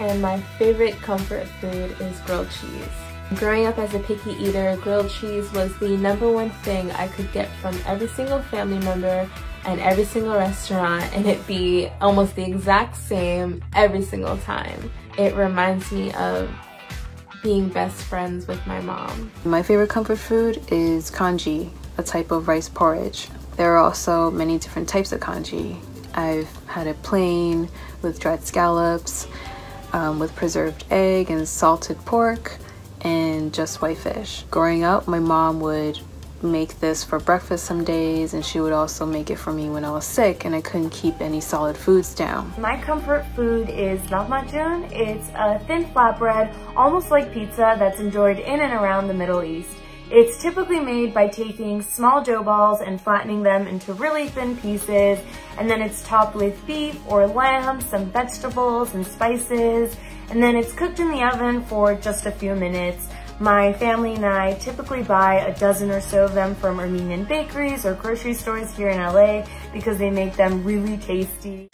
and my favorite comfort food is grilled cheese. Growing up as a picky eater, grilled cheese was the number one thing I could get from every single family member and every single restaurant and it be almost the exact same every single time. It reminds me of being best friends with my mom. My favorite comfort food is congee, a type of rice porridge. There are also many different types of congee. I've had it plain with dried scallops, um, with preserved egg and salted pork, and just white fish. Growing up, my mom would make this for breakfast some days and she would also make it for me when I was sick and I couldn't keep any solid foods down. My comfort food is lahmajun. It's a thin flatbread, almost like pizza, that's enjoyed in and around the Middle East. It's typically made by taking small dough balls and flattening them into really thin pieces, and then it's topped with beef or lamb, some vegetables and spices, and then it's cooked in the oven for just a few minutes. My family and I typically buy a dozen or so of them from Armenian bakeries or grocery stores here in LA because they make them really tasty.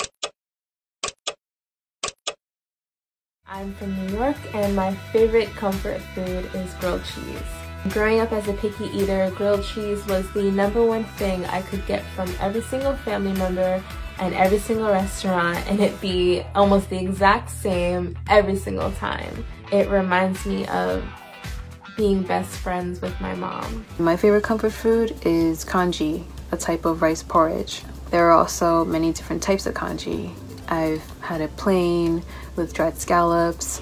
I'm from New York and my favorite comfort food is grilled cheese. Growing up as a picky eater, grilled cheese was the number one thing I could get from every single family member and every single restaurant and it'd be almost the exact same every single time. It reminds me of being best friends with my mom. My favorite comfort food is congee, a type of rice porridge. There are also many different types of congee. I've had it plain with dried scallops,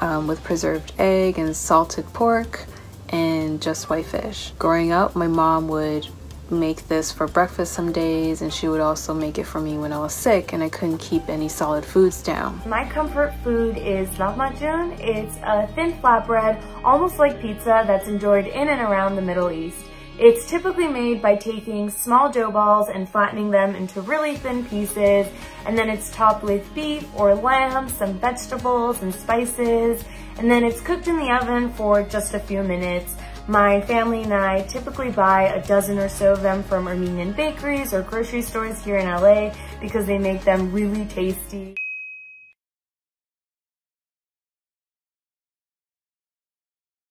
um, with preserved egg and salted pork, and just white fish. Growing up, my mom would make this for breakfast some days and she would also make it for me when I was sick and I couldn't keep any solid foods down. My comfort food is lahmajun. It's a thin flatbread, almost like pizza, that's enjoyed in and around the Middle East. It's typically made by taking small dough balls and flattening them into really thin pieces, and then it's topped with beef or lamb, some vegetables and spices, and then it's cooked in the oven for just a few minutes. My family and I typically buy a dozen or so of them from Armenian bakeries or grocery stores here in LA because they make them really tasty.